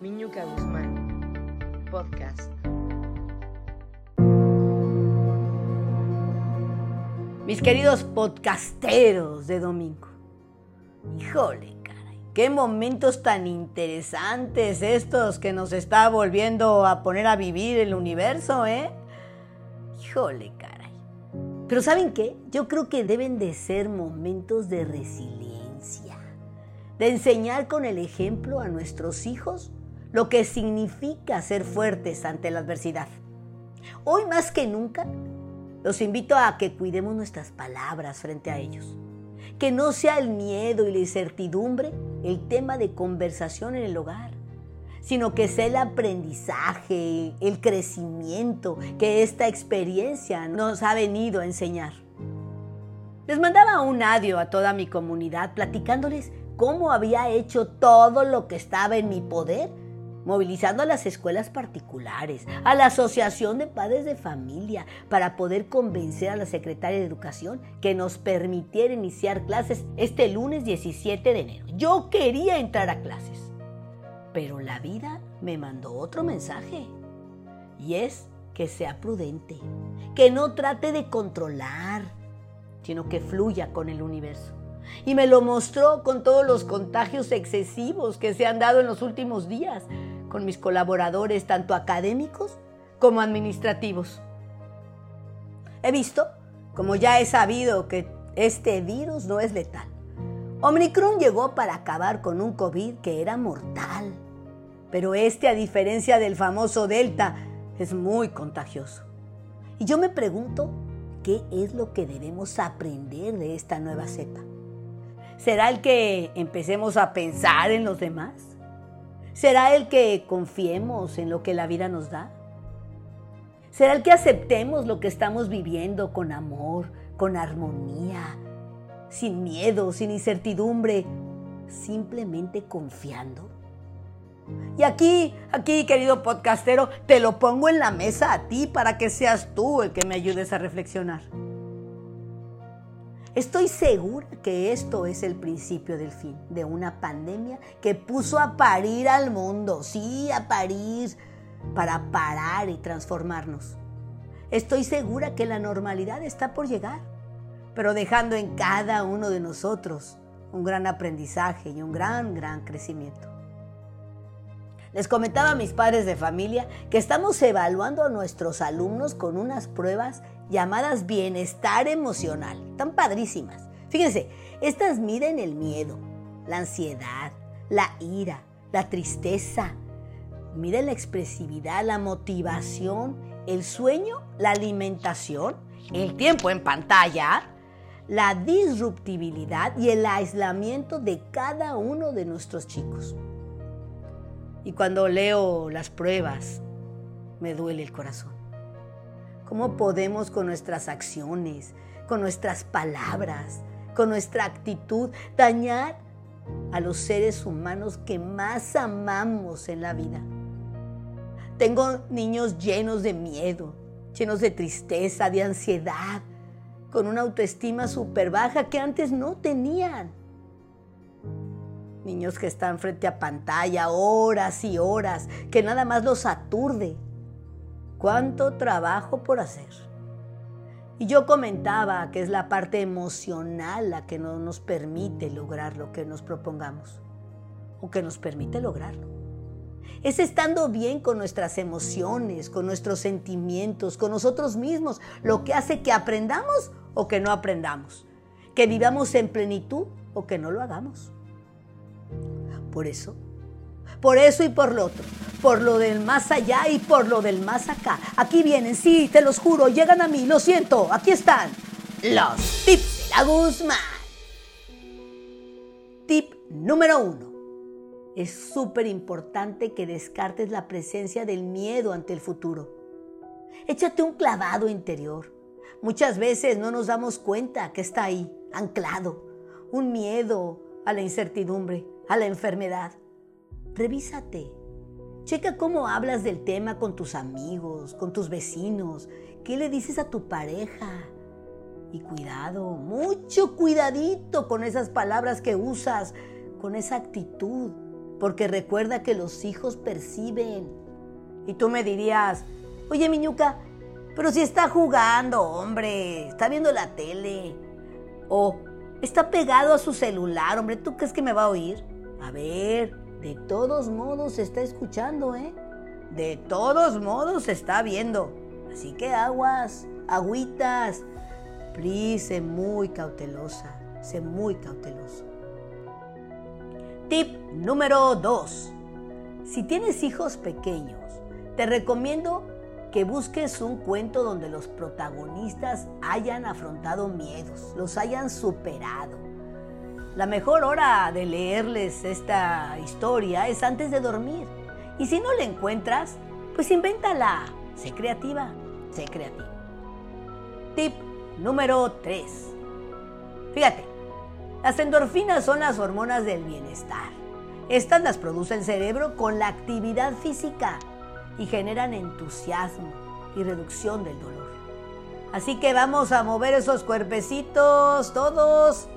Miñuca Guzmán, podcast. Mis queridos podcasteros de domingo. Híjole, caray, qué momentos tan interesantes estos que nos está volviendo a poner a vivir el universo, ¿eh? Híjole, caray. Pero ¿saben qué? Yo creo que deben de ser momentos de resiliencia, de enseñar con el ejemplo a nuestros hijos lo que significa ser fuertes ante la adversidad. Hoy más que nunca, los invito a que cuidemos nuestras palabras frente a ellos. Que no sea el miedo y la incertidumbre el tema de conversación en el hogar, sino que sea el aprendizaje, el crecimiento que esta experiencia nos ha venido a enseñar. Les mandaba un audio a toda mi comunidad platicándoles cómo había hecho todo lo que estaba en mi poder movilizando a las escuelas particulares, a la Asociación de Padres de Familia, para poder convencer a la Secretaria de Educación que nos permitiera iniciar clases este lunes 17 de enero. Yo quería entrar a clases, pero la vida me mandó otro mensaje, y es que sea prudente, que no trate de controlar, sino que fluya con el universo. Y me lo mostró con todos los contagios excesivos que se han dado en los últimos días con mis colaboradores, tanto académicos como administrativos. He visto, como ya he sabido, que este virus no es letal. Omicron llegó para acabar con un COVID que era mortal, pero este, a diferencia del famoso Delta, es muy contagioso. Y yo me pregunto, ¿qué es lo que debemos aprender de esta nueva cepa? ¿Será el que empecemos a pensar en los demás? ¿Será el que confiemos en lo que la vida nos da? ¿Será el que aceptemos lo que estamos viviendo con amor, con armonía, sin miedo, sin incertidumbre, simplemente confiando? Y aquí, aquí, querido podcastero, te lo pongo en la mesa a ti para que seas tú el que me ayudes a reflexionar. Estoy segura que esto es el principio del fin de una pandemia que puso a parir al mundo, sí, a parir, para parar y transformarnos. Estoy segura que la normalidad está por llegar, pero dejando en cada uno de nosotros un gran aprendizaje y un gran, gran crecimiento. Les comentaba a mis padres de familia que estamos evaluando a nuestros alumnos con unas pruebas llamadas bienestar emocional, tan padrísimas. Fíjense, estas miden el miedo, la ansiedad, la ira, la tristeza, miden la expresividad, la motivación, el sueño, la alimentación, el tiempo en pantalla, la disruptibilidad y el aislamiento de cada uno de nuestros chicos. Y cuando leo las pruebas, me duele el corazón. ¿Cómo podemos con nuestras acciones, con nuestras palabras, con nuestra actitud dañar a los seres humanos que más amamos en la vida? Tengo niños llenos de miedo, llenos de tristeza, de ansiedad, con una autoestima súper baja que antes no tenían. Niños que están frente a pantalla horas y horas, que nada más los aturde cuánto trabajo por hacer. Y yo comentaba que es la parte emocional la que no nos permite lograr lo que nos propongamos o que nos permite lograrlo. Es estando bien con nuestras emociones, con nuestros sentimientos, con nosotros mismos, lo que hace que aprendamos o que no aprendamos, que vivamos en plenitud o que no lo hagamos. Por eso, por eso y por lo otro, por lo del más allá y por lo del más acá. Aquí vienen, sí, te los juro, llegan a mí, lo siento, aquí están los tips de la Guzmán. Tip número uno. Es súper importante que descartes la presencia del miedo ante el futuro. Échate un clavado interior. Muchas veces no nos damos cuenta que está ahí, anclado. Un miedo a la incertidumbre, a la enfermedad. Revísate. Checa cómo hablas del tema con tus amigos, con tus vecinos. ¿Qué le dices a tu pareja? Y cuidado, mucho cuidadito con esas palabras que usas, con esa actitud. porque recuerda que los hijos perciben. Y tú me dirías, oye Miñuca, pero si está jugando, hombre, está viendo la tele. O está pegado a su celular, hombre, ¿tú crees que me va a oír? A ver, de todos modos está escuchando, ¿eh? De todos modos está viendo. Así que aguas, agüitas. Please, sé muy cautelosa, sé muy cauteloso. Tip número 2. Si tienes hijos pequeños, te recomiendo que busques un cuento donde los protagonistas hayan afrontado miedos, los hayan superado. La mejor hora de leerles esta historia es antes de dormir. Y si no la encuentras, pues invéntala. Sé creativa, sé creativa. Tip número 3. Fíjate, las endorfinas son las hormonas del bienestar. Estas las produce el cerebro con la actividad física y generan entusiasmo y reducción del dolor. Así que vamos a mover esos cuerpecitos todos.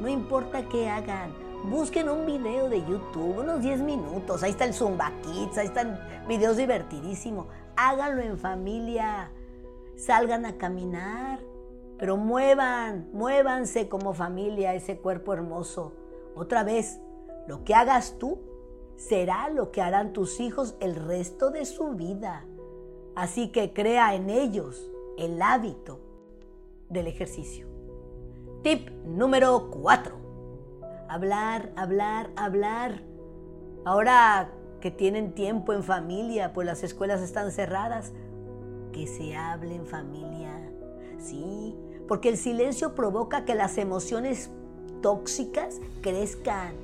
No importa qué hagan. Busquen un video de YouTube, unos 10 minutos. Ahí está el Zumba ahí están videos divertidísimos. Háganlo en familia. Salgan a caminar. Pero muevan, muévanse como familia ese cuerpo hermoso. Otra vez, lo que hagas tú será lo que harán tus hijos el resto de su vida. Así que crea en ellos el hábito del ejercicio. Tip número 4. Hablar, hablar, hablar. Ahora que tienen tiempo en familia, pues las escuelas están cerradas, que se hable en familia. Sí, porque el silencio provoca que las emociones tóxicas crezcan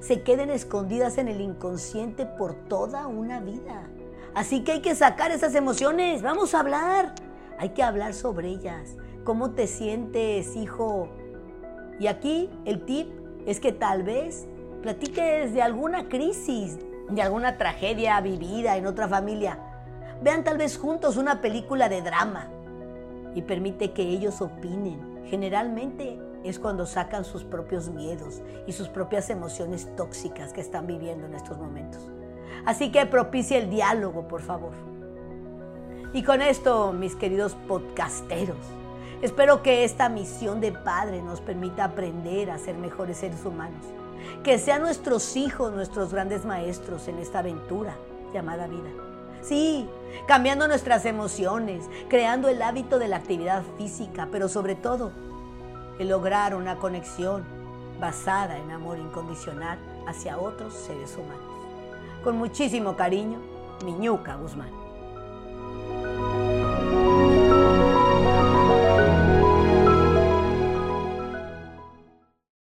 se queden escondidas en el inconsciente por toda una vida. Así que hay que sacar esas emociones, vamos a hablar. Hay que hablar sobre ellas. ¿Cómo te sientes, hijo? Y aquí el tip es que tal vez platiques de alguna crisis, de alguna tragedia vivida en otra familia. Vean tal vez juntos una película de drama y permite que ellos opinen. Generalmente es cuando sacan sus propios miedos y sus propias emociones tóxicas que están viviendo en estos momentos. Así que propicia el diálogo, por favor. Y con esto, mis queridos podcasteros, espero que esta misión de padre nos permita aprender a ser mejores seres humanos. Que sean nuestros hijos nuestros grandes maestros en esta aventura llamada vida. Sí, cambiando nuestras emociones, creando el hábito de la actividad física, pero sobre todo el lograr una conexión basada en amor incondicional hacia otros seres humanos. Con muchísimo cariño, Miñuca Guzmán.